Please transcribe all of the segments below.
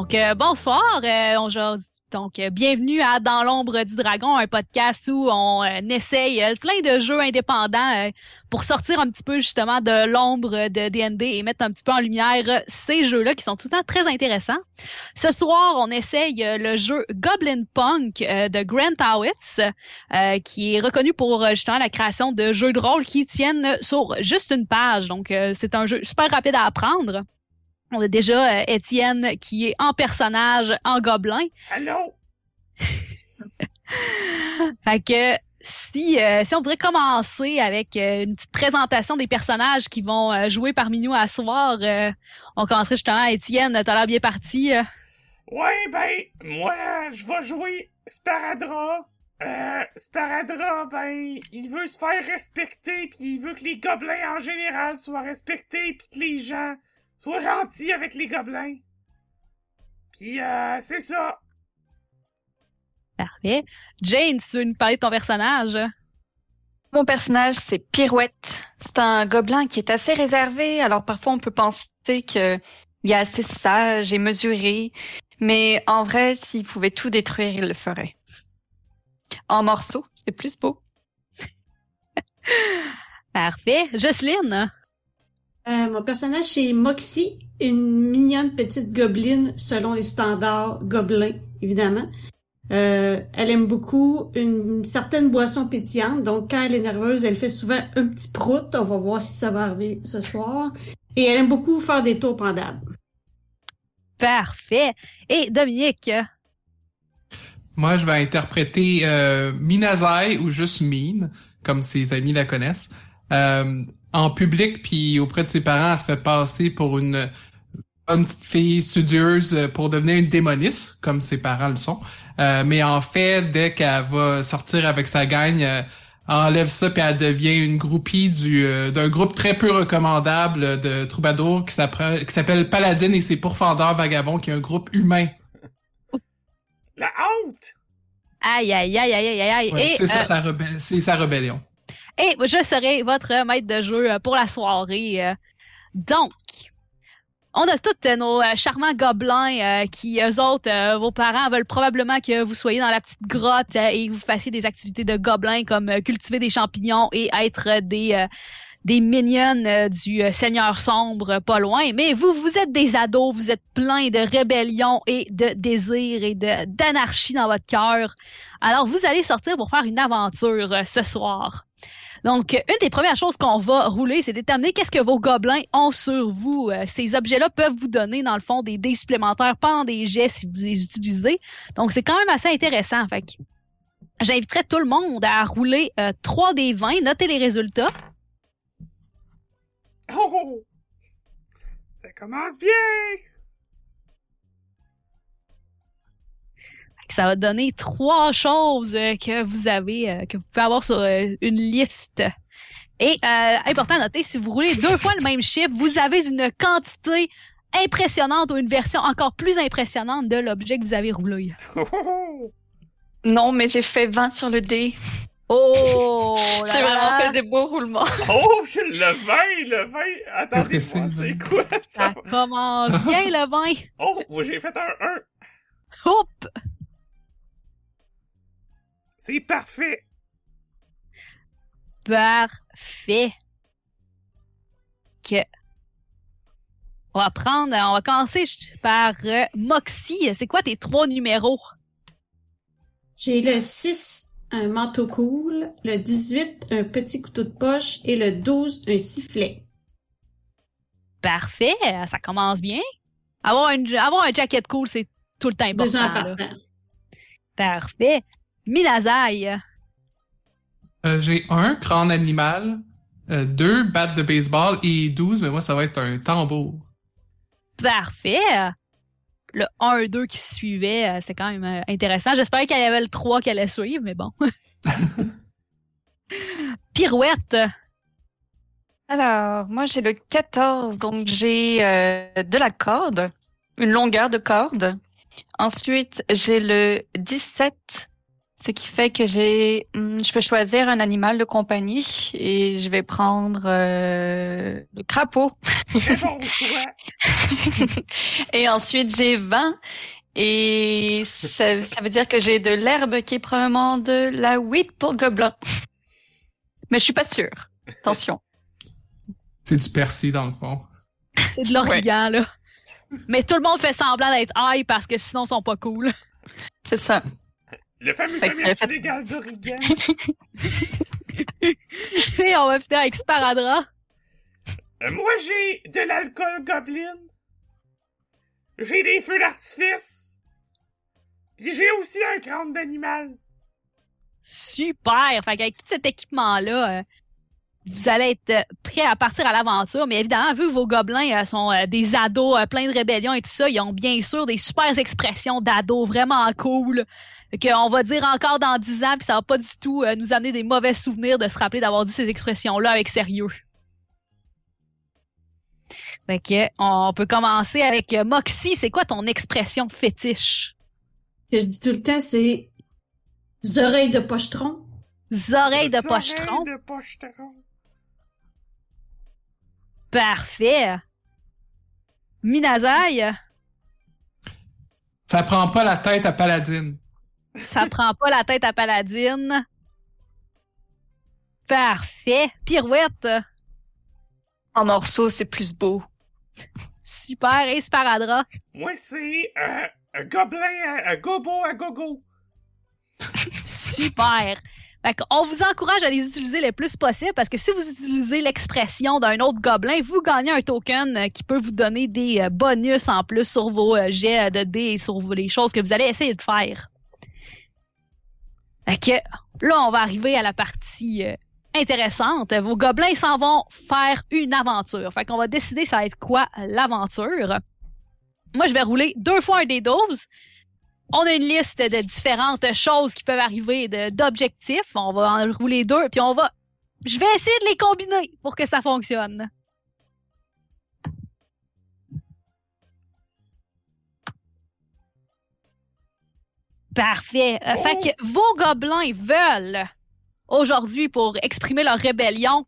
Donc, euh, bonsoir. Euh. Donc, euh, bienvenue à Dans l'ombre du dragon, un podcast où on essaye plein de jeux indépendants pour sortir un petit peu justement de l'ombre de D&D et mettre un petit peu en lumière ces jeux-là qui sont tout le temps très intéressants. Ce soir, on essaye le jeu Goblin Punk de Grant Howitz, qui est reconnu pour justement la création de jeux de rôle qui tiennent sur juste une page. Donc, c'est un jeu super rapide à apprendre. On a déjà euh, Étienne qui est en personnage en gobelin. Allô? fait que si, euh, si on voudrait commencer avec euh, une petite présentation des personnages qui vont jouer parmi nous à ce soir, on commencerait justement à Étienne, t'as l'air bien parti. Ouais, ben, moi, je vais jouer Sparadra. Sparadra, ben, il veut se faire respecter, puis il veut que les gobelins en général soient respectés, puis que les gens Sois gentil avec les gobelins. Puis, euh, c'est ça. Parfait. Jane, tu veux nous parler de ton personnage? Mon personnage, c'est Pirouette. C'est un gobelin qui est assez réservé, alors parfois on peut penser qu'il est assez sage et mesuré, mais en vrai, s'il pouvait tout détruire, il le ferait. En morceaux, c'est plus beau. Parfait. Jocelyne? Euh, mon personnage, c'est Moxie, une mignonne petite gobeline selon les standards gobelins, évidemment. Euh, elle aime beaucoup une certaine boisson pétillante, donc quand elle est nerveuse, elle fait souvent un petit prout. On va voir si ça va arriver ce soir. Et elle aime beaucoup faire des tours pendables. Parfait. Et Dominique? Moi, je vais interpréter euh, Minazai ou juste Mine, comme ses amis la connaissent. Euh, en public puis auprès de ses parents, elle se fait passer pour une bonne petite fille studieuse euh, pour devenir une démoniste, comme ses parents le sont. Euh, mais en fait, dès qu'elle va sortir avec sa gagne, euh, enlève ça puis elle devient une groupie du d'un groupe très peu recommandable de troubadours qui s'appelle Paladine et ses pourfendeurs vagabonds, qui est un groupe humain. La honte! Aïe, aïe, aïe, aïe, aïe, aïe. c'est ça, sa, sa rébellion. Et je serai votre maître de jeu euh, pour la soirée. Euh. Donc, on a tous nos euh, charmants gobelins qui, eux autres, vos parents veulent probablement que vous soyez dans la petite grotte et que vous fassiez des activités de gobelins comme cultiver des champignons et être des des mignonnes du Seigneur sombre pas loin. Mais vous, vous êtes des ados, vous êtes pleins de rébellion et de désir et d'anarchie dans votre cœur. Alors, vous allez sortir pour faire une aventure ce soir. Donc, une des premières choses qu'on va rouler, c'est déterminer qu'est-ce que vos gobelins ont sur vous. Euh, ces objets-là peuvent vous donner, dans le fond, des dés supplémentaires pendant des jets si vous les utilisez. Donc, c'est quand même assez intéressant. Fait j'inviterais tout le monde à rouler 3 euh, des 20, notez les résultats. Oh! Ça commence bien! Ça va donner trois choses euh, que vous avez, euh, que vous pouvez avoir sur euh, une liste. Et important à noter, si vous roulez deux fois le même chiffre, vous avez une quantité impressionnante ou une version encore plus impressionnante de l'objet que vous avez roulé. Non, mais j'ai fait 20 sur le dé. Oh! j'ai vraiment fait des beaux roulements. Oh, le 20, le 20. Attendez, c'est quoi? ça? Ça commence bien le 20. Oh, j'ai fait un 1. Hop! C'est parfait. Parfait. Que. On va prendre, on va commencer par euh, Moxie. C'est quoi tes trois numéros? J'ai le 6, un manteau cool, le 18, un petit couteau de poche et le 12, un sifflet. Parfait, ça commence bien. Avoir, une, avoir un jacket cool, c'est tout le temps important. Parfait. Milazai. Euh, j'ai un crâne animal, euh, deux battes de baseball et 12, mais moi, ça va être un tambour. Parfait. Le 1-2 qui suivait, euh, c'était quand même euh, intéressant. J'espérais qu'il y avait le 3 qui allait suivre, mais bon. Pirouette. Alors, moi j'ai le 14, donc j'ai euh, de la corde, une longueur de corde. Ensuite, j'ai le 17, ce qui fait que j'ai, hmm, je peux choisir un animal de compagnie et je vais prendre euh, le crapaud. Et ensuite, j'ai 20 et ça, ça veut dire que j'ai de l'herbe qui est probablement de la wheat pour gobelin. Mais je suis pas sûre. Attention. C'est du persil, dans le fond. C'est de l'origan, là. Mais tout le monde fait semblant d'être high parce que sinon, ils sont pas cool. C'est ça. Le fameux Fait commerce elle fait- illégal d'Origan. Et on va finir avec Sparadra. Euh, moi, j'ai de l'alcool goblin. J'ai des feux d'artifice. Puis j'ai aussi un crâne d'animal. Super! Fait qu'avec tout cet équipement-là, euh, vous allez être euh, prêts à partir à l'aventure. Mais évidemment, vu que vos gobelins euh, sont euh, des ados pleins de rébellion et tout ça, ils ont bien sûr des super expressions d'ados vraiment cool. Fait qu'on va dire encore dans 10 ans, puis ça va pas du tout euh, nous amener des mauvais souvenirs de se rappeler d'avoir dit ces expressions-là avec sérieux. Fait que on peut commencer avec euh, Moxie. C'est quoi ton expression fétiche? Que je dis tout le temps, c'est oreilles de pochetron. Oreilles de pochetron. de pochetron. Parfait. Minazaï, Ça prend pas la tête à Paladine. Ça prend pas la tête à Paladine. Parfait. Pirouette, En morceaux, c'est plus beau. super. Et Sparadra, Moi, c'est euh, un gobelin, un gobo à gogo. super. Fait on vous encourage à les utiliser le plus possible parce que si vous utilisez l'expression d'un autre gobelin, vous gagnez un token euh, qui peut vous donner des euh, bonus en plus sur vos jets de dés et sur les choses que vous allez essayer de faire. Fait que là, on va arriver à la partie euh, intéressante. Vos gobelins s'en vont faire une aventure. Fait qu'on va décider ça va être quoi l'aventure. Moi, je vais rouler deux fois un des 12. On a une liste de différentes choses qui peuvent arriver, d'objectifs. On va en rouler deux, puis on va. Je vais essayer de les combiner pour que ça fonctionne. Parfait. Euh, Oh. Fait que vos gobelins veulent aujourd'hui pour exprimer leur rébellion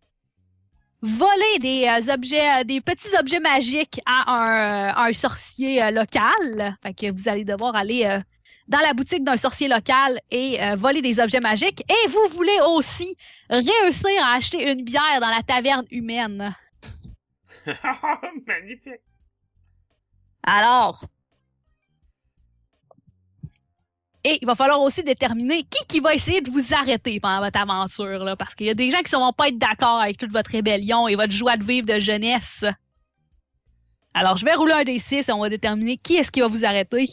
voler des euh, objets, euh, des petits objets magiques à un, un sorcier euh, local. Fait que vous allez devoir aller euh, dans la boutique d'un sorcier local et euh, voler des objets magiques. Et vous voulez aussi réussir à acheter une bière dans la taverne humaine. Magnifique. Alors. Et il va falloir aussi déterminer qui qui va essayer de vous arrêter pendant votre aventure, là, parce qu'il y a des gens qui ne vont pas être d'accord avec toute votre rébellion et votre joie de vivre de jeunesse. Alors, je vais rouler un des six et on va déterminer qui est-ce qui va vous arrêter.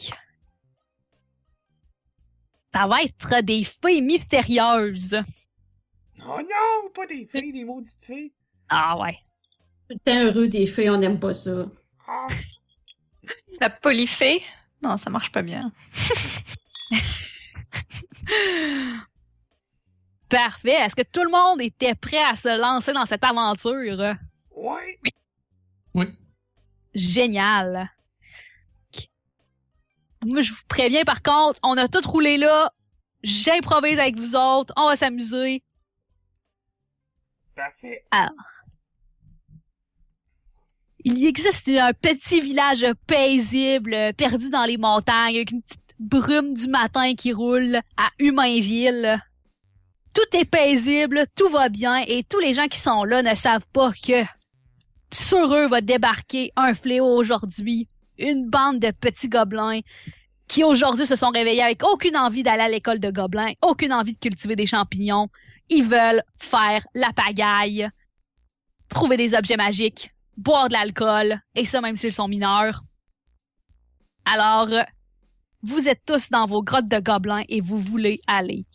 Ça va être des fées mystérieuses. Oh non, pas des filles, des maudites filles. Ah ouais. Tout heureux des fées, on n'aime pas ça. Ah, La polyphée? Non, ça marche pas bien. Parfait. Est-ce que tout le monde était prêt à se lancer dans cette aventure? ouais. Génial. Moi, je vous préviens par contre, on a tout roulé là. J'improvise avec vous autres. On va s'amuser. Parfait. Il existe un petit village paisible, perdu dans les montagnes, avec une petite brume du matin qui roule à Humainville. Tout est paisible, tout va bien, et tous les gens qui sont là ne savent pas que sur eux va débarquer un fléau aujourd'hui. Une bande de petits gobelins qui aujourd'hui se sont réveillés avec aucune envie d'aller à l'école de gobelins, aucune envie de cultiver des champignons. Ils veulent faire la pagaille, trouver des objets magiques, boire de l'alcool, et ça même s'ils sont mineurs. Alors, vous êtes tous dans vos grottes de gobelins et vous voulez aller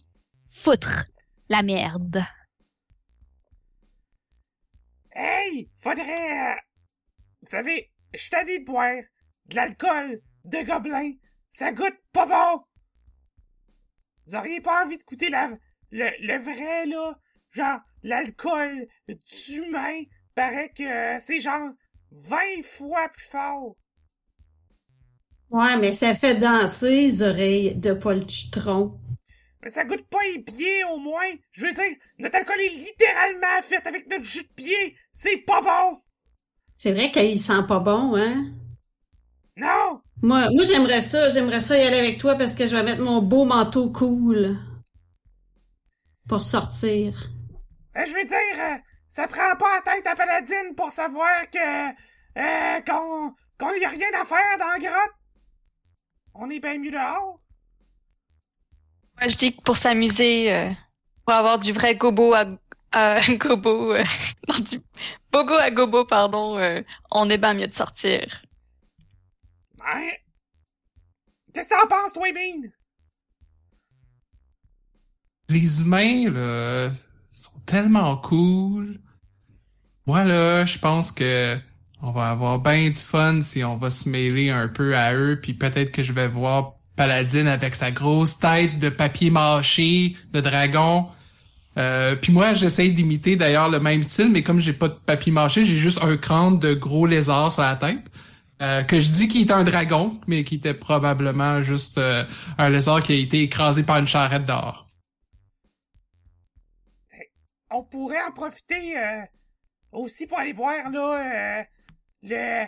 foutre la merde. Hey, faudrait. euh, Vous savez, je suis tanné de boire de l'alcool de gobelin. Ça goûte pas bon. Vous auriez pas envie de goûter le, le vrai, là? Genre, l'alcool d'humain paraît que c'est genre 20 fois plus fort. Ouais, mais ça fait danser les oreilles de poltron. Mais ça goûte pas les pieds, au moins. Je veux dire, notre alcool est littéralement fait avec notre jus de pied. C'est pas bon. C'est vrai qu'il sent pas bon, hein? Non! Moi, moi j'aimerais ça, j'aimerais ça y aller avec toi parce que je vais mettre mon beau manteau cool pour sortir. Euh, je veux dire, euh, ça prend pas la tête à Paladine pour savoir que. Euh, qu'on. qu'on y a rien à faire dans la grotte. On est bien mieux dehors? Moi, je dis que pour s'amuser, euh, pour avoir du vrai gobo à, à gobo, euh, non, du bogo à gobo, pardon, euh, on est bien mieux de sortir. Ouais. Qu'est-ce que t'en penses, toi, Bean? Les humains, là, sont tellement cool. Moi, là, je pense que on va avoir bien du fun si on va se mêler un peu à eux, puis peut-être que je vais voir Paladine avec sa grosse tête de papier mâché, de dragon. Euh, puis moi, j'essaye d'imiter d'ailleurs le même style, mais comme j'ai pas de papier mâché, j'ai juste un crâne de gros lézard sur la tête. Euh, que je dis qu'il est un dragon, mais qui était probablement juste euh, un lézard qui a été écrasé par une charrette d'or. On pourrait en profiter aussi pour aller voir, là, le.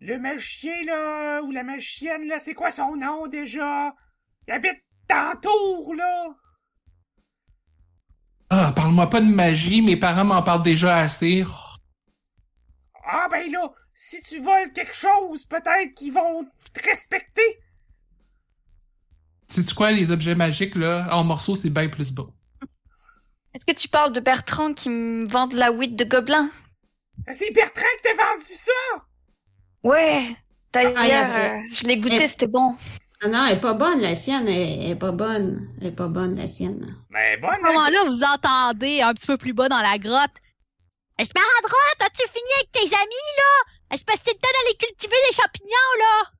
le magicien, là, ou la magicienne, là, c'est quoi son nom déjà? Il habite dans Tours, là. Ah, parle-moi pas de magie, mes parents m'en parlent déjà assez. Ah, ben là, si tu voles quelque chose, peut-être qu'ils vont te respecter. Sais-tu quoi, les objets magiques, là, en morceaux, c'est bien plus beau. Est-ce que tu parles de Bertrand qui me vend de la weed de gobelin? C'est Bertrand qui t'a vendu ça! Ouais. D'ailleurs, Ah, avait- euh, je l'ai goûté, c'était bon. Ah non, elle est pas bonne, la sienne, elle, elle est pas bonne. Elle est pas bonne, la sienne. Mais bon, À ce moment-là, vous entendez un petit peu plus bas dans la grotte. Esparadra, as-tu fini avec tes amis, là? Est-ce que c'est le temps d'aller cultiver des champignons, là?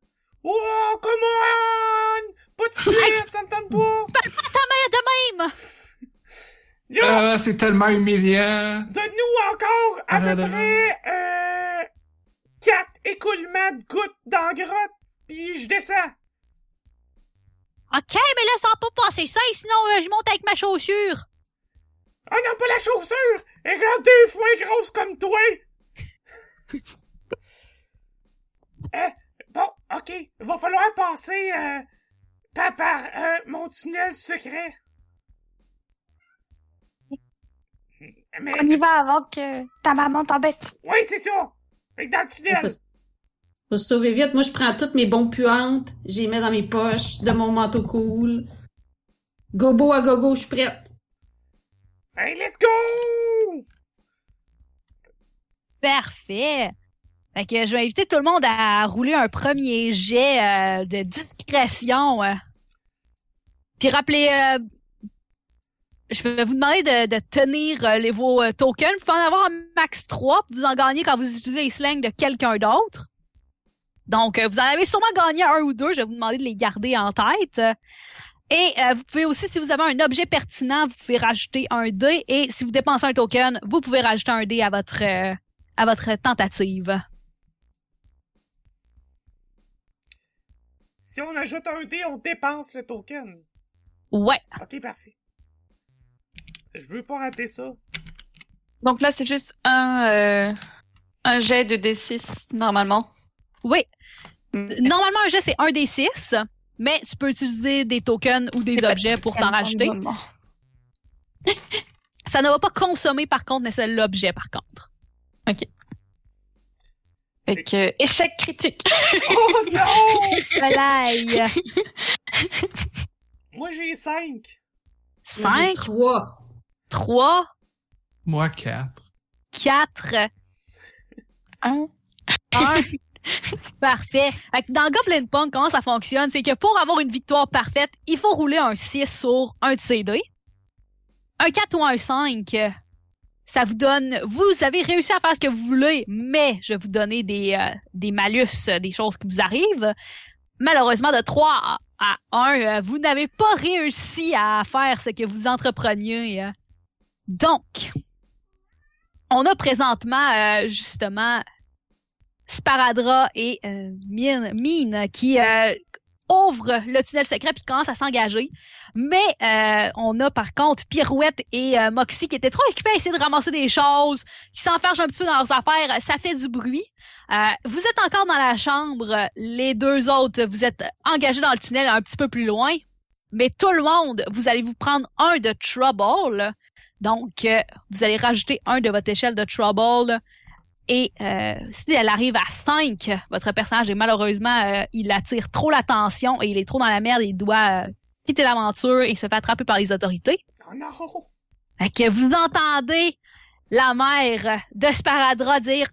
Oh, come on! Pas de suite, ça me tente pas! Ta mère de même! Là, Ah, c'est tellement humiliant. donne-nous encore à peu Paradra. près, euh, quatre écoulements de gouttes dans la grotte, puis je descends. Ok, mais va pas passer ça, sinon euh, je monte avec ma chaussure. Oh non, pas la chaussure! Elle est deux fois grosse comme toi! euh, bon, ok, va falloir passer, euh, par, par euh, mon tunnel secret. Mais, On y va avant que ta maman t'embête. oui, c'est ça! Fait que dans le Faut, tunnel, faut se sauver vite. Moi, je prends toutes mes bons puantes, je les mets dans mes poches de mon manteau cool. Gobo à gogo, je suis prête. hey, let's go! Parfait. Fait que je vais inviter tout le monde à rouler un premier jet euh, de discrétion. euh. Puis rappelez, euh, je vais vous demander de, de tenir euh, les, vos euh, tokens. Vous pouvez en avoir un max 3, puis vous en gagnez quand vous utilisez les slangs de quelqu'un d'autre. Donc, euh, vous en avez sûrement gagné un ou deux. Je vais vous demander de les garder en tête. Et euh, vous pouvez aussi, si vous avez un objet pertinent, vous pouvez rajouter un dé. Et si vous dépensez un token, vous pouvez rajouter un dé à votre, euh, à votre tentative. Si on ajoute un dé, on dépense le token. Ouais. Ok, parfait. Je veux pas rater ça. Donc là, c'est juste un, euh, un jet de D6, normalement. Oui. Normalement, un jet, c'est un des six, mais tu peux utiliser des tokens ou des C'est objets pour t'en rajouter. Ça ne va pas consommer, par contre, nécessairement l'objet, par contre. Fait que, échec critique. Oh non! Volaille. Moi j'ai cinq. Moi, j'ai Cinq, Trois. trois, Moi, quatre. quatre, Un. un. Parfait. Fait que dans Goblin Punk, comment ça fonctionne? C'est que pour avoir une victoire parfaite, il faut rouler un 6 sur un de ces dés. Un 4 ou un 5. ça vous donne, vous avez réussi à faire ce que vous voulez, mais je vais vous donner des, euh, des malus, euh, des choses qui vous arrivent. Malheureusement, de 3 à 1, euh, vous n'avez pas réussi à faire ce que vous entrepreniez. Donc, on a présentement, euh, justement, Sparadra et euh, Mine, Mine qui euh, ouvrent le tunnel secret puis commencent à s'engager. Mais euh, on a par contre Pirouette et euh, Moxie qui étaient trop occupés à essayer de ramasser des choses, qui s'enfergent un petit peu dans leurs affaires. Ça fait du bruit. Euh, vous êtes encore dans la chambre. Les deux autres, vous êtes engagés dans le tunnel un petit peu plus loin. Mais tout le monde, vous allez vous prendre un de Trouble. Donc, euh, vous allez rajouter un de votre échelle de Trouble. Et euh, si elle arrive à 5, votre personnage est malheureusement, euh, il attire trop l'attention et il est trop dans la merde, il doit quitter l'aventure et se fait attraper par les autorités. Oh non! Fait que vous entendez la mère de Sparadra dire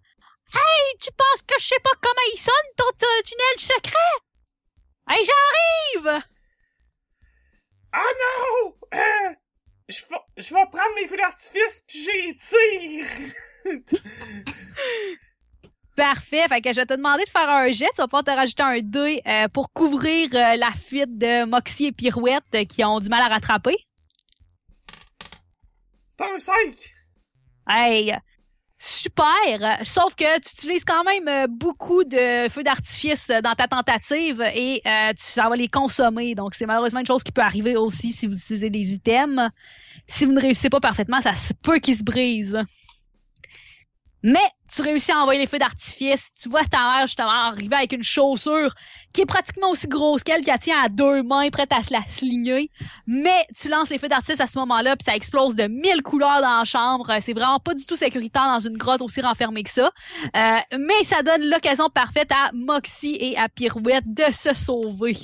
Hey, tu penses que je sais pas comment il sonne ton mes feux d'artifice puis j'ai tire! Parfait. Fait que je vais te demander de faire un jet. Tu vas pouvoir te rajouter un 2 euh, pour couvrir euh, la fuite de Moxie et Pirouette euh, qui ont du mal à rattraper. C'est un 5! Hey! Super! Sauf que tu utilises quand même beaucoup de feux d'artifice dans ta tentative et euh, tu, ça va les consommer. Donc, c'est malheureusement une chose qui peut arriver aussi si vous utilisez des items. Si vous ne réussissez pas parfaitement, ça se peut qu'ils se brisent. Mais tu réussis à envoyer les feux d'artifice. Tu vois ta mère justement arriver avec une chaussure qui est pratiquement aussi grosse qu'elle, qui la tient à deux mains, prête à se la sligner. Mais tu lances les feux d'artifice à ce moment-là, puis ça explose de mille couleurs dans la chambre. Euh, C'est vraiment pas du tout sécuritaire dans une grotte aussi renfermée que ça. Euh, mais ça donne l'occasion parfaite à Moxie et à Pirouette de se sauver.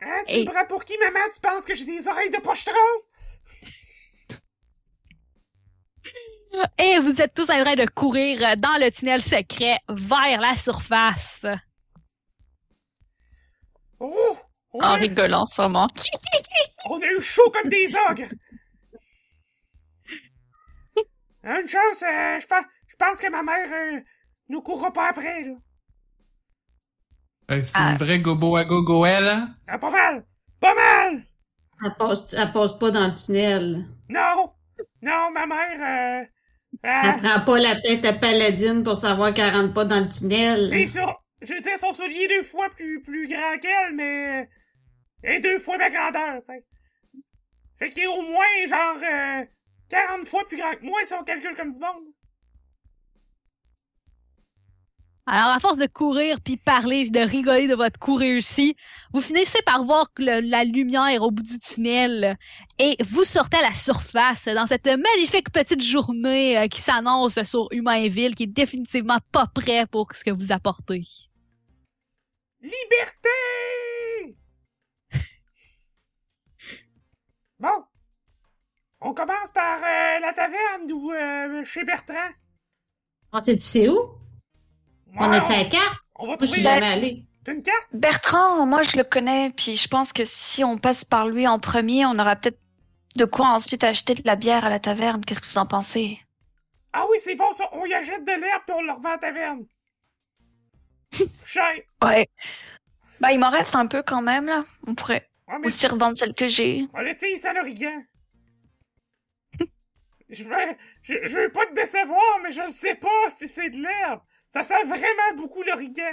Hein, tu Et- me prends pour qui, maman? Tu penses que j'ai des oreilles de pochetron? Et vous êtes tous en train de courir euh, dans le tunnel secret vers la surface. Oh! On En a, rigolant sûrement. on a eu chaud comme des ogres! Une chose, euh, je pense, je pense que ma mère euh, nous courra pas après, là. Euh, C'est Ah. une vraie gobo à gogo elle, hein? Ah, pas mal! Pas mal! Elle passe, elle passe pas dans le tunnel. Non! Non, ma mère, euh... Elle ah, prend pas la tête à Paladine pour savoir qu'elle rentre pas dans le tunnel. c'est ça! Je veux dire, son soulier est deux fois plus, plus grand qu'elle, mais... Et deux fois ma grandeur, tu sais. Fait qu'il est au moins, genre, euh, 40 fois plus grand que moi si on calcule comme du monde. Alors, à force de courir puis parler, de rigoler de votre coup réussi, vous finissez par voir que le- la lumière au bout du tunnel et vous sortez à la surface dans cette magnifique petite journée euh, qui s'annonce sur Humainville, qui est définitivement pas prêt pour ce que vous apportez. Liberté! bon. On commence par euh, la taverne ou euh, chez Bertrand? On sait, tu sais où? On Ouais, a-tu la carte? on va Moi, je suis trouver jamais allée. T'as une carte? Bertrand, moi je le connais, puis je pense que si on passe par lui en premier, on aura peut-être de quoi ensuite acheter de la bière à la taverne. Qu'est-ce que vous en pensez? Ah oui, c'est bon ça. On y achète de l'herbe puis on le revend à la taverne. Cher. Ouais. Bah, il m'en reste un peu quand même, là. On pourrait Ouais, aussi revendre celle que j'ai. on va laisser ça l'origan. je veux, je, je veux pas te décevoir, mais je ne sais pas si c'est de l'herbe. Ça sent vraiment beaucoup l'origan.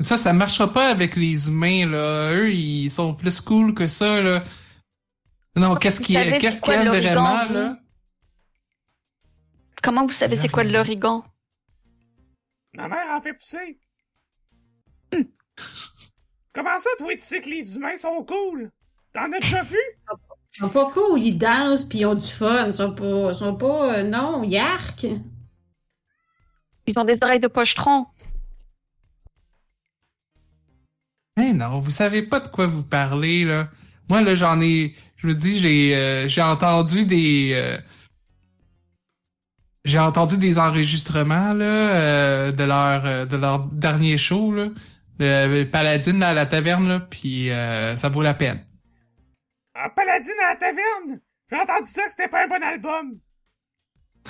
Ça, ça marchera pas avec les humains, là. Eux, ils sont plus cool que ça, là. Non, qu'est-ce Vous qui savez qu'est-ce c'est quoi qu'il y a l'origan, vraiment, vous? là? Comment vous savez c'est quoi de l'origan? Ma mère en fait pousser. Comment ça, toi, tu sais que les humains sont cool? T'en as déjà vu? Ils sont pas cool, ils dansent pis ils ont du fun. Ils sont pas, ils sont pas, euh, non, yark. Ils ont des oreilles de pochetron. Eh non, vous savez pas de quoi vous parlez, là. Moi, là, j'en ai... Je vous dis, j'ai euh, j'ai entendu des... euh, j'ai entendu des enregistrements, là, euh, de leur euh, de leur dernier show, là. Le Paladine, là, à la taverne, là, puis euh, ça vaut la peine. En paladine à la taverne! J'ai entendu ça que c'était pas un bon album.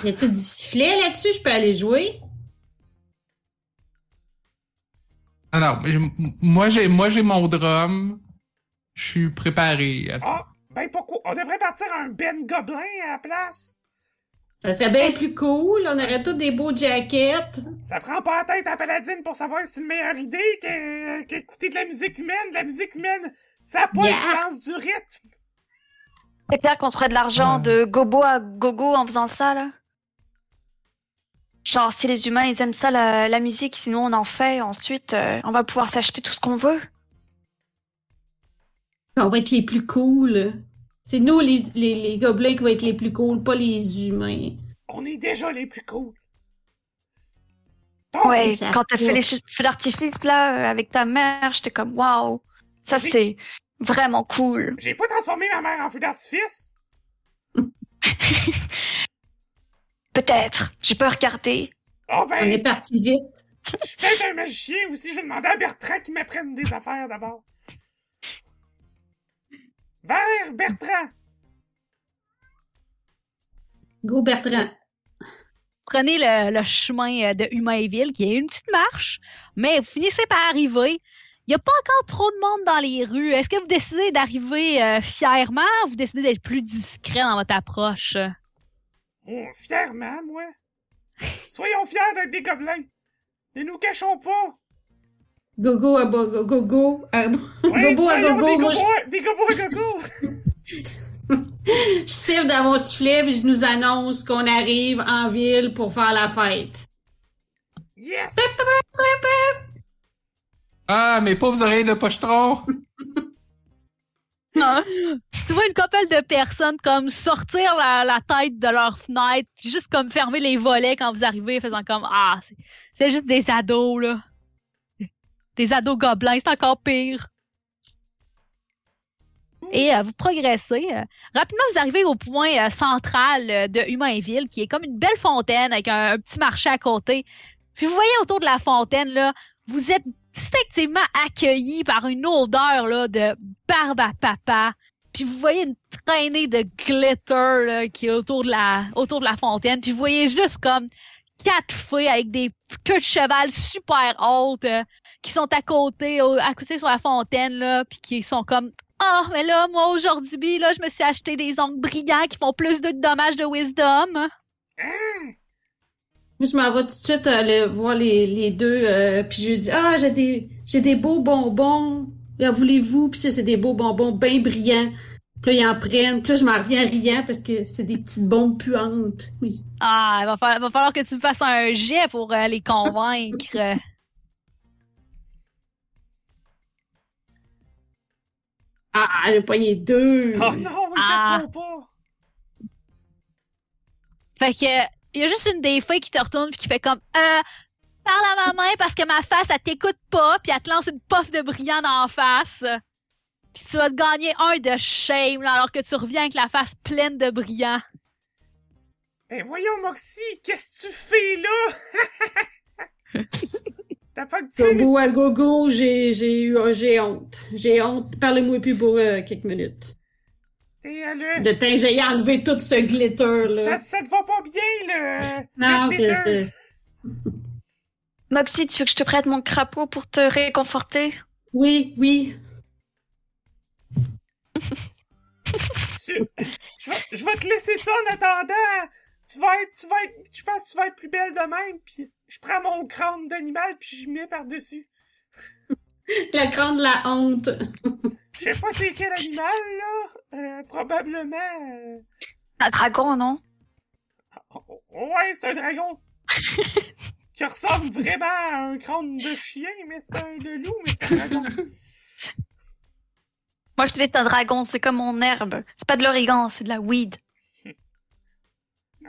Y a-tu du sifflet là-dessus? Je peux aller jouer? Non, mais j'ai- moi j'ai moi j'ai mon drum. Je suis préparé. à tout. Ah, ben pourquoi? On devrait partir un Ben Gobelin à la place. Ça serait bien plus cool. On aurait tous des beaux jackets. Ça prend pas la tête à Paladine pour savoir si c'est une meilleure idée que- qu'écouter de la musique humaine. De la musique humaine, ça a pas Yeah. le sens du rythme. C'est clair qu'on se ferait de l'argent Ouais. de gobo à gogo en faisant ça, là. Genre, si les humains, ils aiment ça, la, la musique, sinon on en fait, ensuite, euh, on va pouvoir s'acheter tout ce qu'on veut. On va être les plus cool. C'est nous, les, les, les gobelins, qui vont être les plus cool, pas les humains. On est déjà les plus cool. Donc, Ouais, quand t'as fait- fait les feux d'artifice, là, euh, avec ta mère, j'étais comme, waouh, ça Oui. c'est vraiment cool. j'ai pas transformé ma mère en feu d'artifice. Peut-être, j'ai pas regardé. Oh On est ben, parti vite. je suis peut-être un magicien aussi. Je vais demander à Bertrand qu'il m'apprenne des affaires d'abord. Vers Bertrand. Go Bertrand. Prenez le, le chemin euh, de Humainville, qui est une petite marche, mais vous finissez par arriver. Il n'y a pas encore trop de monde dans les rues. Est-ce que vous décidez d'arriver euh, fièrement ou vous décidez d'être plus discret dans votre approche? Oh, fièrement, moi. Soyons fiers d'être des gobelins. Ne nous cachons pas. Gogo à bo- go go go. à- Oui, gogo à gogo. des gobos à- gogo. je siffle dans mon sifflet puis je nous annonce qu'on arrive en ville pour faire la fête. Yes. Ah, mes pauvres oreilles de pochetron! Tu vois une couple de personnes comme sortir la, tête de leur fenêtre, puis juste comme fermer les volets quand vous arrivez, faisant comme Ah, c'est- juste des ados, là. Des ados gobelins, c'est encore pire. Et euh, vous progressez. euh, rapidement, vous arrivez au point euh, central de Humainville, qui est comme une belle fontaine avec un, un petit marché à côté. Puis vous voyez autour de la fontaine, là, vous êtes distinctivement accueillis par une odeur là, de barbe à papa. Puis vous voyez une traînée de glitter là, qui est autour de la autour de la fontaine. Puis vous voyez juste comme quatre fées avec des queues de cheval super hautes euh, qui sont à côté, à côté sur la fontaine là, puis qui sont comme ah mais là moi aujourd'hui là je me suis acheté des ongles brillants qui font plus de dommages de wisdom. Hein? Moi, je m'en vais tout de suite aller voir les, les deux, euh, puis je lui dis, ah, j'ai des, j'ai des beaux bonbons. Là, voulez-vous? Puis ça, c'est des beaux bonbons bien brillants. Puis là, ils en prennent. Puis là, je m'en reviens riant parce que c'est des petites bombes puantes. Oui. Ah, il va falloir, va falloir que tu me fasses un jet pour euh, les convaincre. Ah, j'ai pogné deux. Oh non, Ah. ne le pas. Fait que il y a juste une des filles qui te retourne puis qui fait comme euh parle à ma main parce que ma face elle t'écoute pas puis elle te lance une puff de brillant dans la face. Puis tu vas te gagner un de shame là, alors que tu reviens avec la face pleine de brillant. Ben voyons, Moxie, qu'est-ce que tu fais là? T'as pas que tu... Gogo à gogo, j'ai, j'ai eu, j'ai honte. J'ai honte. Parlez-moi plus pour euh, quelques minutes. Euh, le... De temps, j'ai enlevé tout ce glitter, là. Ça, ça te va pas bien, le... Non, le c'est, Moxie, tu veux que je te prête mon crapaud pour te réconforter? oui, oui. Tu- Je vais, je vais te laisser ça en attendant. Tu vas être, tu vas être, je pense que tu vas être plus belle de même. Puis je prends mon crâne d'animal puis je mets par dessus. La grande la honte. Je sais pas c'est quel animal là. Euh, probablement. euh, Un dragon, non? oh, oh, Ouais, c'est un dragon. qui ressemble vraiment à un crâne de chien, mais c'est un de loup, mais c'est un dragon. Moi, je te dis, un dragon, c'est comme mon herbe. C'est pas de l'origan, c'est de la weed.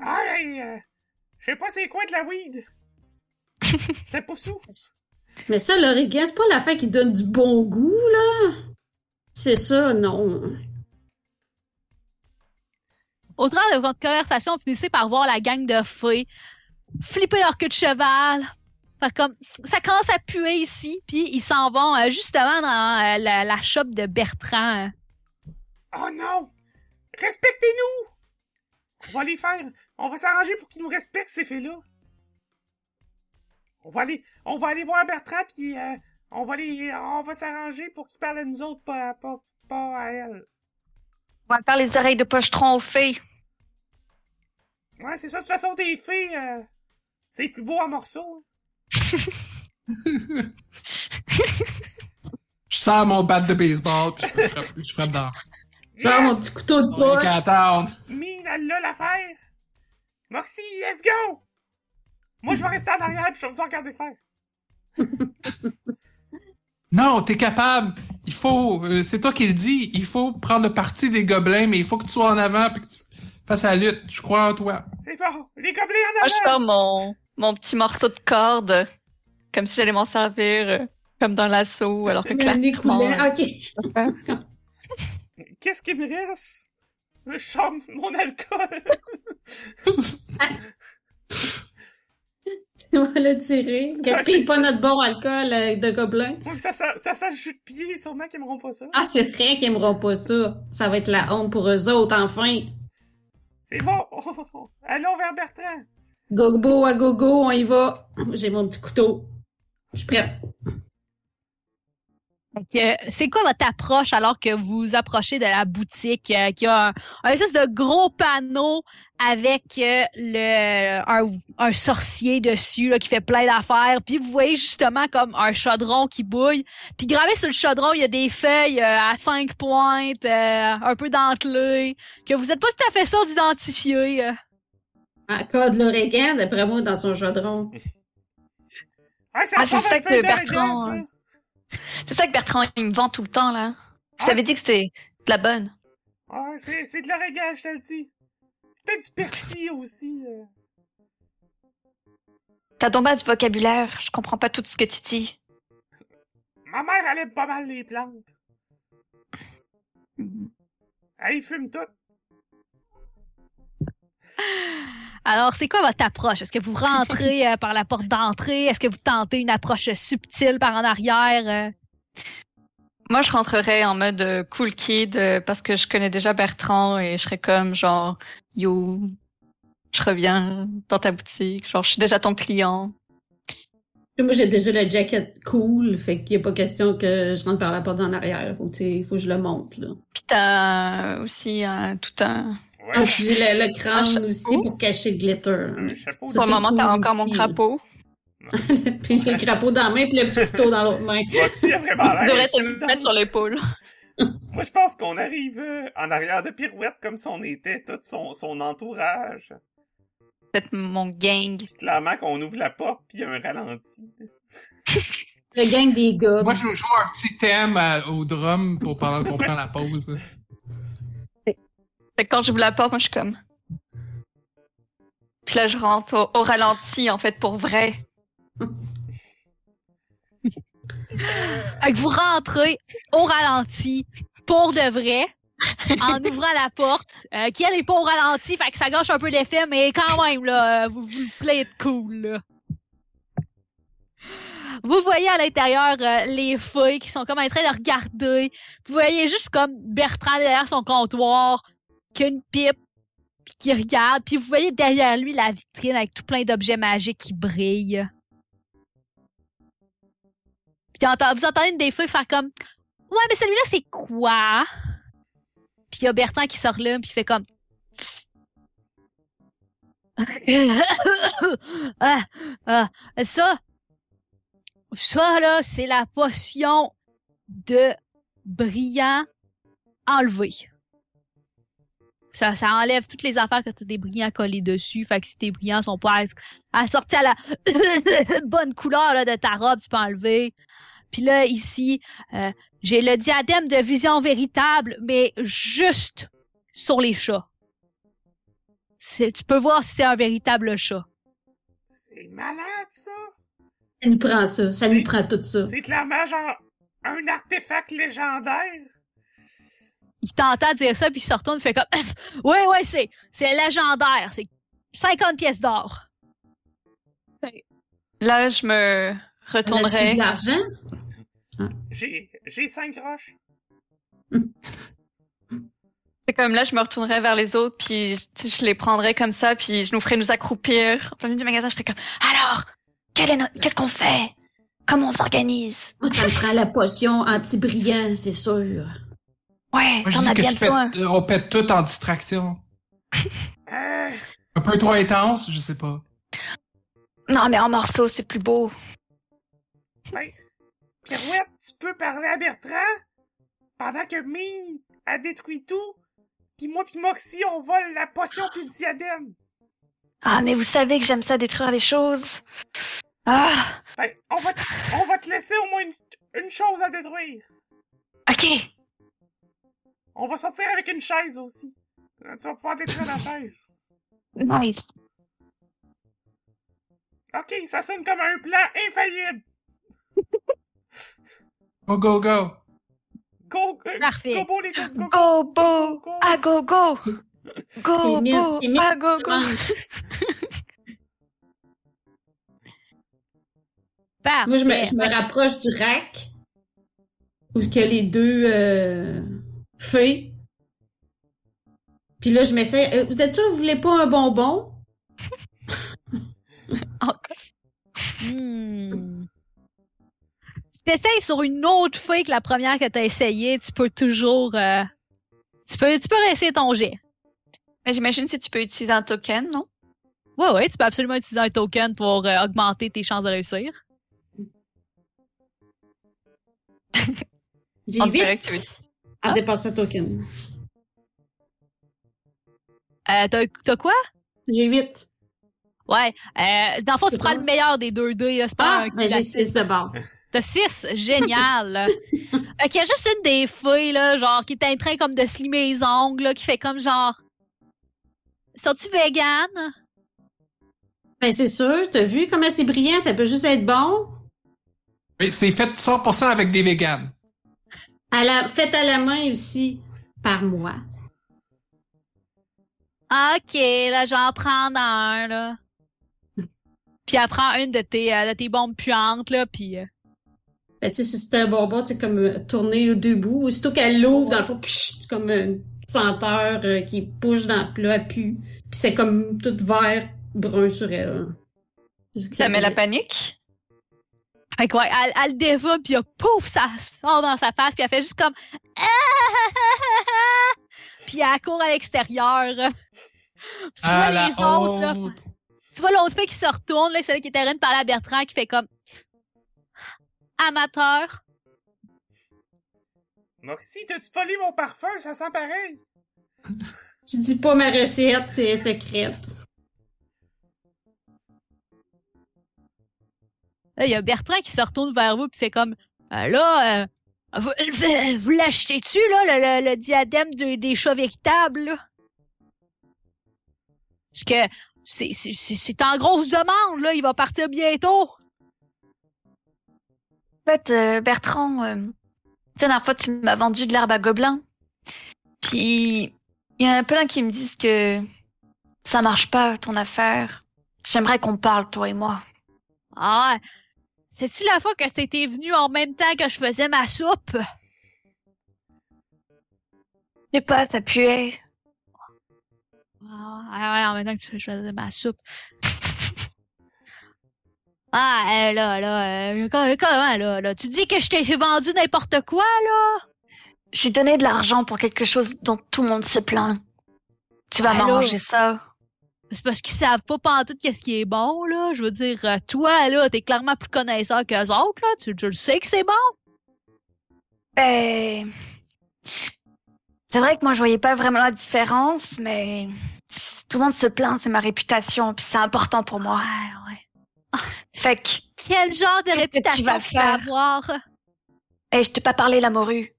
Ah, hey, euh, je sais pas c'est quoi de la weed. c'est pas sous. Mais ça, l'origan, c'est pas l'affaire qui donne du bon goût, là. C'est ça, non. Au travers de votre conversation, vous finissez par voir la gang de fées flipper leur queue de cheval. Fait comme ça commence à puer ici, puis ils s'en vont euh, justement dans euh, la, la shop de Bertrand. Oh non! Respectez-nous! On va les faire. on va s'arranger pour qu'ils nous respectent, ces filles-là. On va aller, on va aller voir Bertrand, puis euh, on va aller, on va s'arranger pour qu'ils parlent à nous autres, pas, pas, pas à elle. On va faire les oreilles de pochetron aux filles. Ouais, c'est ça, de toute façon, des filles, euh, c'est plus beau en morceaux. Je sors mon bat de baseball, puis je frappe, je frappe dans. Sors mon petit couteau de poche. Mine, elle l'a l'affaire. Moxie, let's go! Moi, je vais rester en arrière, puis je vais vous en regarder faire. Non, t'es capable. Il faut, euh, c'est toi qui le dis, il faut prendre le parti des gobelins, mais il faut que tu sois en avant puis que tu fasses la lutte. Je crois en toi. C'est bon, les gobelins en Moi, je avant! sors mon, mon petit morceau de corde, comme si j'allais m'en servir, euh, comme dans l'assaut, alors que clairement, euh, Ok. Qu'est-ce qu'il me reste? Je chante mon alcool. On va le tirer. Gaspille pas notre bon alcool euh, de gobelin? Ça, ça, ça jus de pied, sûrement qu'ils aimeront pas ça. Ah, c'est vrai qu'ils aimeront pas ça. Ça va être la honte pour eux autres, enfin. C'est bon, allons vers Bertrand. Gogo à gogo, on y va. J'ai mon petit couteau. Je suis prête. Fait que, C'est quoi votre approche alors que vous approchez de la boutique euh, qui a un, un espèce de gros panneau avec euh, le un, un sorcier dessus là, qui fait plein d'affaires puis vous voyez justement comme un chaudron qui bouille puis gravé sur le chaudron il y a des feuilles euh, à cinq pointes euh, un peu dentelées que vous êtes pas tout à fait sûr d'identifier euh. Encore de l'origan, d'après moi, dans son chaudron. Ah, c'est Ah, ça que feuille Bertrand, euh, C'est ça que Bertrand, il me vend tout le temps, là. Ah, J'avais c'est- dit que c'était de la bonne. Ah, c'est, c'est de l'origan, je te le dis. Peut-être du persil aussi. euh. T'as donc bien du vocabulaire, je comprends pas tout ce que tu dis. Ma mère, elle aime pas mal les plantes. Elle fume tout. alors c'est quoi votre approche? Est-ce que vous rentrez euh, par la porte d'entrée? Est-ce que vous tentez une approche subtile par en arrière euh? Moi, je rentrerais en mode euh, cool kid euh, parce que je connais déjà Bertrand et je serais comme genre, yo, je reviens dans ta boutique, genre, je suis déjà ton client. Moi, j'ai déjà le jacket cool, fait qu'il n'y a pas question que je rentre par la porte en arrière. Faut que, tu sais, faut que je le monte, là. Puis t'as aussi un, tout un... Ouais, Ah, j'ai le, le crâne Un aussi pour cacher le glitter. un chapeau. Ça, Pour le moment, t'as encore mon crapaud. puis j'ai le crapaud dans la main, puis le petit couteau dans l'autre main. Voici, a vraiment l'air Tu devrais te le mettre sur l'épaule. Moi, je pense qu'on arrive euh, en arrière de Pirouette comme si on était tout son, son entourage. Peut-être mon gang. Puis clairement qu'on ouvre la porte, puis il y a un ralenti. Le gang des gars. Moi, je joue un petit thème à- au drum pour pendant qu'on prend la pause. Fait que quand j'ouvre la porte, moi, je suis comme... Puis là, je rentre au, au ralenti, en fait, pour vrai. Fait que vous rentrez au ralenti pour de vrai en ouvrant la porte euh, qui elle est pas au ralenti fait que ça gâche un peu l'effet mais quand même là euh, vous vous plaît cool là. Vous voyez à l'intérieur euh, les feuilles qui sont comme en train de regarder. Vous voyez juste comme Bertrand derrière son comptoir qui a une pipe puis qui regarde puis vous voyez derrière lui la vitrine avec tout plein d'objets magiques qui brillent. Puis vous entendez une des feuilles faire comme Ouais, mais celui-là, c'est quoi? Puis il y a Bertrand qui sort là, puis il fait comme ah, ah, ça, ça là, c'est la potion de brillant enlevé. Ça, ça enlève toutes les affaires que t'as des brillants collés dessus. Fait que si tes brillants sont pas assortis à la bonne couleur là, de ta robe, tu peux enlever. Puis là, ici, euh, j'ai le diadème de vision véritable, mais juste sur les chats. C'est- Tu peux voir si c'est un véritable chat. C'est malade, ça! Ça nous prend ça. Ça nous prend tout ça. C'est clairement genre un artefact légendaire. Il t'entend dire ça, puis il se retourne, il fait comme Ouais, ouais, c'est, c'est légendaire, c'est 50 pièces d'or. Là, je me On a-tu retournerai. de l'argent? J'ai, j'ai cinq roches. C'est comme là, je me retournerais vers les autres, puis je les prendrais comme ça, puis je nous ferais nous accroupir. En plein milieu du magasin, je ferais comme Alors, quel est no- qu'est-ce qu'on fait? Comment on s'organise? Moi, ça me prend la potion anti-brillant, c'est sûr. Ouais, Moi, je t'en dis as que bien besoin. pète- on pète tout en distraction. Euh, Un peu trop intense, je sais pas. Non, mais en morceaux, c'est plus beau. Ben, Pirouette, tu peux parler à Bertrand pendant que Mine a détruit tout, puis moi puis Moxie, on vole la potion puis le diadème. Ah, mais vous savez que j'aime ça détruire les choses. Ah, Ben, on va, t- on va te laisser au moins une, une chose à détruire. ok. On va sortir avec une chaise aussi. Euh, Tu vas pouvoir détruire la chaise. Nice. Ok, ça sonne comme un plan infaillible. Go, go, go. Go, Parfait. go, go, les go, go, go. Go, Go. à go, go. Go, mine- à go, go. Parfait. Moi, je me, je me rapproche du rack où il y a les deux euh, feuilles. Puis là, je m'essaie. euh, vous êtes sûr que vous voulez pas un bonbon? Hmm. Si t'essayes sur une autre feuille que la première que t'as essayé, tu peux toujours... euh, Tu peux, tu peux réessayer ton jet. Mais j'imagine si tu peux utiliser un token, non? Ouais, ouais, tu peux absolument utiliser un token pour euh, augmenter tes chances de réussir. J'ai tu veux- en dépassant le token. Euh, t'as, t'as quoi? J'ai 8. Ouais. Euh, dans le fond, tu prends le meilleur des deux dés. là, C'est pas Ah, un mais j'ai 6 de bord. T'as 6, génial. ok, y a juste une des feuilles, là, genre, qui est en train comme de slimer les ongles, là, qui fait comme genre... Sont-tu vegan? Ben, c'est sûr, t'as vu comment c'est brillant, ça peut juste être bon. Mais c'est fait 100% avec des véganes. À la, fait à la main aussi, par moi. Ok, là, je vais en prendre un, là. Puis elle prend une de tes, euh, de tes bombes puantes, là, puis... euh, Ben, tu sais, si c'est un bonbon, tu sais, comme euh, deux bouts. Aussitôt qu'elle l'ouvre, dans le fond, psh, comme une senteur euh, qui push dans le plat, pue. Puis c'est comme tout vert, brun sur elle. hein. Ça met la panique? Fait que ouais, elle, elle le dévoile, puis pouf, ça sort dans sa face, puis elle fait juste comme... Puis elle court à l'extérieur. Tu vois les autres, là. Tu vois l'autre fille qui se retourne, là, celle qui était en train de parler à Bertrand, qui fait comme amateur. Moxie, t'as-tu volé mon parfum? Ça sent pareil. Je dis pas ma recette, c'est secrète. Là, il y a Bertrand qui se retourne vers vous puis fait comme Euh, là, euh, vous, vous- vous l'achetez-tu là, le, le- le diadème de- des chats véritables là? Parce que c'est en grosse demande là, il va partir bientôt. En fait, euh, Bertrand, euh, la dernière fois, tu m'as vendu de l'herbe à gobelin. Puis, il y en a plein qui me disent que ça marche pas, ton affaire. J'aimerais qu'on parle, toi et moi. Ah, c'est-tu la fois que t'étais venu en même temps que je faisais ma soupe? Je sais pas, ça puait. Ah, ouais, ouais, en même temps que tu faisais ma soupe. Ah, euh, là, là, euh, co- comment, là, là? Tu dis que je t'ai vendu n'importe quoi, là? J'ai donné de l'argent pour quelque chose dont tout le monde se plaint. Tu vas Allô? m'arranger ça. C'est parce qu'ils savent pas pantoute qu'est-ce qui est bon, là. Je veux dire, euh, toi, là, t'es clairement plus connaisseur qu'eux autres, là. Tu, tu le sais que c'est bon? Ben, c'est vrai que moi je voyais pas vraiment la différence, mais tout le monde se plaint, c'est ma réputation, puis c'est important pour moi. Ouais, ouais. Fait que, Quel genre de Qu'est-ce que tu réputation vas tu peux faire? avoir? hey, je t'ai pas parlé la morue.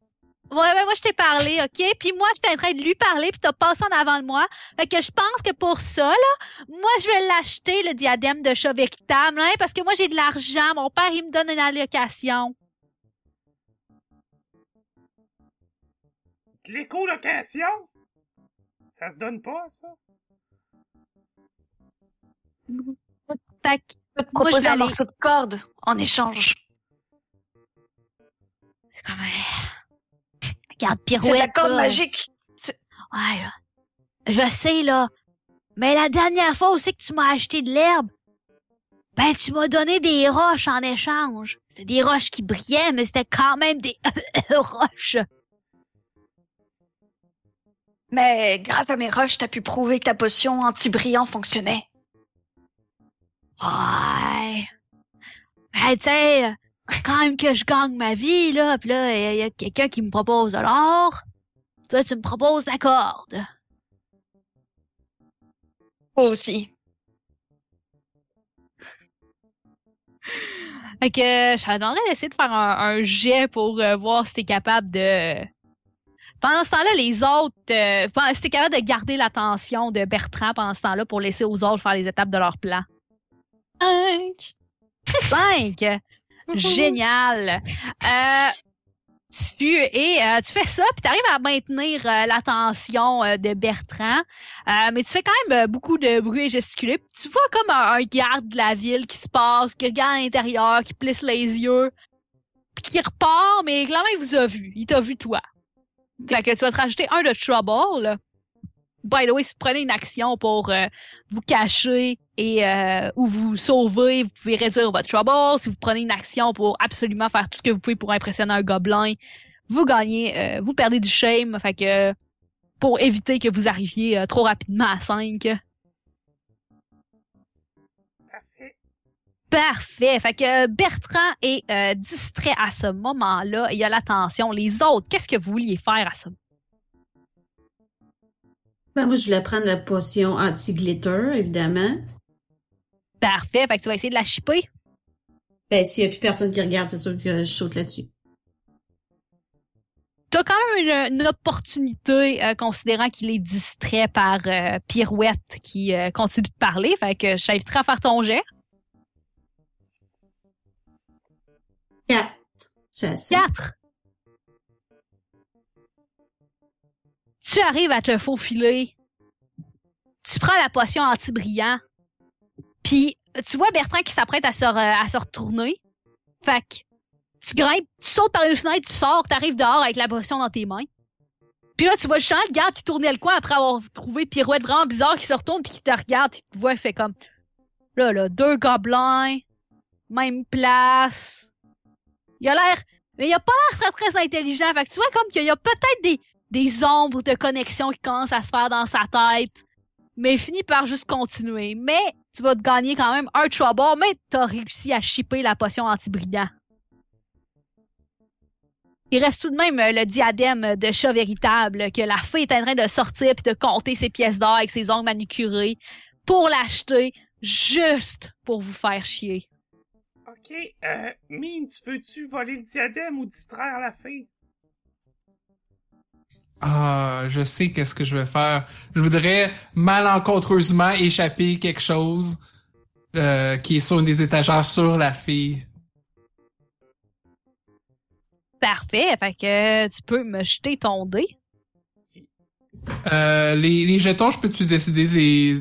Ouais, ouais, moi, je t'ai parlé, OK? Puis moi, j'étais en train de lui parler, puis t'as passé en avant de moi. Fait que je pense que pour ça, là, moi, je vais l'acheter, le diadème de chat véritable, hein, parce que moi, j'ai de l'argent. Mon père, il me donne une allocation. L'écolocation? Ça se donne pas, ça? Fait que, peux te proposer un aller- morceau de corde en échange. c'est comme, euh, regarde, C'est de la pirouette, corde là. magique. Ouais, là. Je sais, là. Mais la dernière fois aussi que tu m'as acheté de l'herbe, ben, tu m'as donné des roches en échange. C'était des roches qui brillaient, mais c'était quand même des roches. Mais grâce à mes roches, t'as pu prouver que ta potion anti-brillant fonctionnait. Ouais. Ben, tu sais, quand même que je gagne ma vie, là, pis là, il y a quelqu'un qui me propose de l'or. Toi, tu me proposes la corde. Moi aussi. Fait que je t'attendrais d'essayer de faire un, un jet pour euh, voir si t'es capable de. Pendant ce temps-là, les autres, euh, si t'es capable de garder l'attention de Bertrand pendant ce temps-là pour laisser aux autres faire les étapes de leur plan. Cinq. Cinq! Génial! Euh, tu, et, euh, tu fais ça, puis tu arrives à maintenir euh, l'attention euh, de Bertrand, Euh, mais tu fais quand même beaucoup de bruit et gesticuler. Puis Tu vois comme un, un garde de la ville qui se passe, qui regarde à l'intérieur, qui plisse les yeux, puis qui repart, mais clairement, il vous a vu. Il t'a vu toi. Fait que tu vas te rajouter un de trouble. By the way, si vous prenez une action pour euh, vous cacher et euh, ou vous sauver, vous pouvez réduire votre trouble. Si vous prenez une action pour absolument faire tout ce que vous pouvez pour impressionner un gobelin, vous gagnez, euh, vous perdez du shame. Fait que pour éviter que vous arriviez trop rapidement à 5. Parfait. Parfait. Fait que Bertrand est distrait à ce moment-là. Il y a l'attention. Les autres, qu'est-ce que vous vouliez faire à ce moment? Ben, moi, je voulais prendre la potion anti-glitter, évidemment. Parfait. Fait que tu vas essayer de la chipper. Ben, s'il y a plus personne qui regarde, c'est sûr que je saute là-dessus. T'as quand même une, une opportunité, euh, considérant qu'il est distrait par euh, Pirouette qui euh, continue de parler. Fait que je t'inviterai à faire ton jet. Quatre. C'est Tu arrives à te faufiler. Tu prends la potion anti-brillant. Puis, tu vois Bertrand qui s'apprête à se, à se retourner. Fait que, tu grimpes, tu sautes par une fenêtre, tu sors, t'arrives dehors avec la potion dans tes mains. Puis là, tu vois justement le gars qui tournait le coin après avoir trouvé Pirouette vraiment bizarre qui se retourne puis qui te regarde, il te voit, fait comme, là, là, deux gobelins, même place. Il a l'air mais il a pas l'air très très intelligent. Fait que tu vois comme qu'il y a peut-être des, des ombres de connexion qui commencent à se faire dans sa tête. Mais finit par juste continuer. Mais tu vas te gagner quand même un trouble, mais t'as réussi à shipper la potion anti-brillant. Il reste tout de même euh, le diadème de chat véritable que la fée est en train de sortir puis de compter ses pièces d'or avec ses ongles manucurés pour l'acheter juste pour vous faire chier. Ok, euh, Mine, tu veux-tu voler le diadème ou distraire la fille? Ah, je sais qu'est-ce que je vais faire. Je voudrais malencontreusement échapper quelque chose euh, qui est sur une des étagères sur la fille. Parfait, fait que tu peux me jeter ton dé. Euh, les, les jetons, je peux-tu décider de les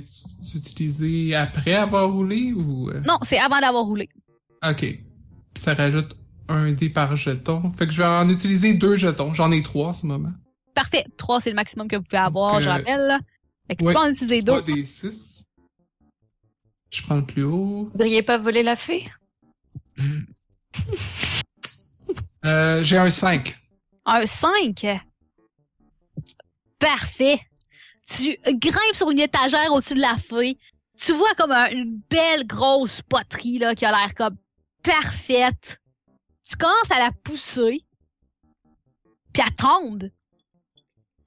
utiliser après avoir roulé ou... euh? Non, c'est avant d'avoir roulé. Ok. Puis ça rajoute un dé par jeton. Fait que je vais en utiliser deux jetons. J'en ai trois en ce moment. Parfait. 3, c'est le maximum que vous pouvez avoir, Donc, je euh, rappelle. là. Fait que ouais. tu peux en utiliser deux. 3 des 6. Je prends le plus haut. Vous voudriez pas voler la fée? Euh, j'ai un 5. Un 5. Parfait. Tu grimpes sur une étagère au-dessus de la feuille. Tu vois comme un- une belle grosse poterie là, qui a l'air comme parfaite. Tu commences à la pousser. Puis elle tombe.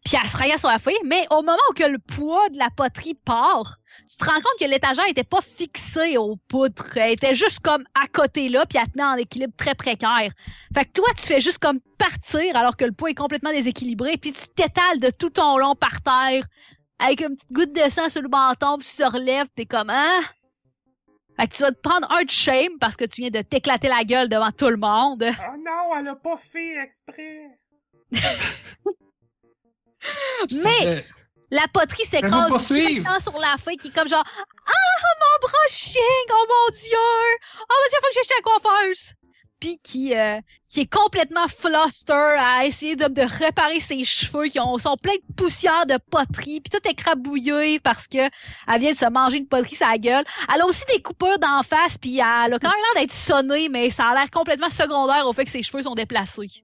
Puis elle se regarde sur la feuille. Mais au moment où que le poids de la poterie part, tu te rends compte que l'étagère était pas fixée aux poutres. Elle était juste comme à côté là, puis elle tenait en équilibre très précaire. Fait que toi, tu fais juste comme partir alors que le poids est complètement déséquilibré, puis tu t'étales de tout ton long par terre avec une petite goutte de sang sur le menton, puis tu te relèves, t'es comme hein? Fait que tu vas te prendre un de shame parce que tu viens de t'éclater la gueule devant tout le monde. Oh non, elle a pas fait exprès. Mais la poterie s'écrase sur la feuille qui est comme genre Ah mon brushing, oh mon dieu! Oh mon dieu, faut que j'achète la coiffeuse! Poppy qui euh, qui est complètement fluster à essayer de, de réparer ses cheveux qui ont, sont pleins de poussière de poterie, puis tout est crabouillé parce que elle vient de se manger une poterie la gueule. Elle a aussi des coupures d'en face, puis elle a quand même l'air d'être sonnée, mais ça a l'air complètement secondaire au fait que ses cheveux sont déplacés.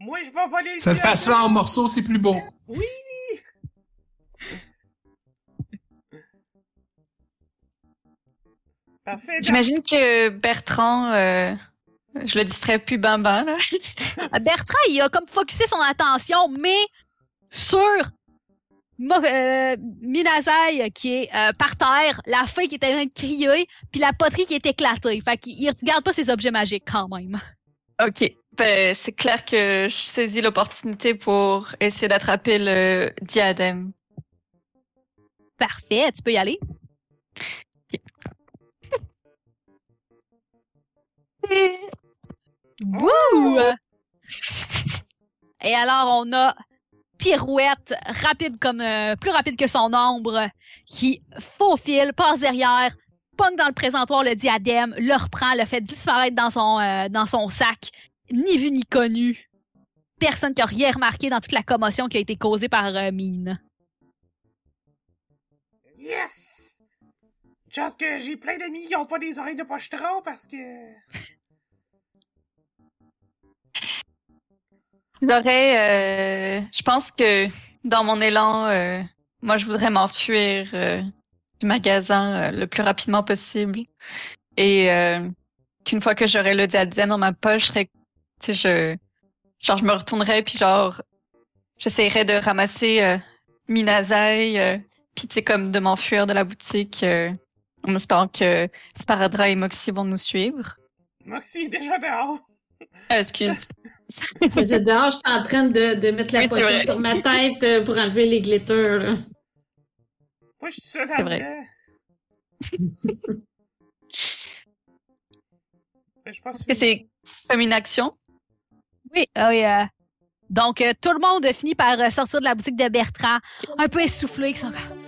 Moi, je vais voler le Cette diamant. face-là en morceaux, c'est plus beau. Oui! Parfait. donc- J'imagine que Bertrand, euh, je le distrais plus ben ben, là. Bertrand, il a comme focusé son attention, mais sur Mo- euh, Minazai qui est euh, par terre, la feuille qui est en train de crier, puis la poterie qui est éclatée. Fait qu'il il regarde pas ses objets magiques quand même. Ok. Ben, c'est clair que je saisis l'opportunité pour essayer d'attraper le diadème. Parfait, tu peux y aller? Wouh! Et alors, on a Pirouette, rapide comme euh, plus rapide que son ombre, qui faufile, passe derrière, pogne dans le présentoir le diadème, le reprend, le fait disparaître dans son euh, dans son sac, ni vu ni connu. Personne qui a rien remarqué dans toute la commotion qui a été causée par euh, Mine. Yes! Chance que j'ai plein d'amis qui ont pas des oreilles de pochetron parce que. J'aurais, euh, je pense que dans mon élan, euh, moi je voudrais m'enfuir euh, du magasin euh, le plus rapidement possible et euh, qu'une fois que j'aurai le diadème dans ma poche, je serais, tu sais, je, genre je me retournerais puis genre j'essayerais de ramasser euh, Minazai, euh, puis tu sais comme de m'enfuir de la boutique euh, en espérant que Sparadra et Moxie vont nous suivre. Moxie est déjà dehors. Euh, excuse. Je dehors, je suis en train de, de mettre la Oui, potion sur ma tête euh, pour enlever les glitters. là. Moi, je suis seul C'est vrai. Ben, je pense Est-ce que c'est comme une action? Oui, ah oui. euh, donc, euh, tout le monde finit par euh, sortir de la boutique de Bertrand, un peu essoufflé, qui sont comme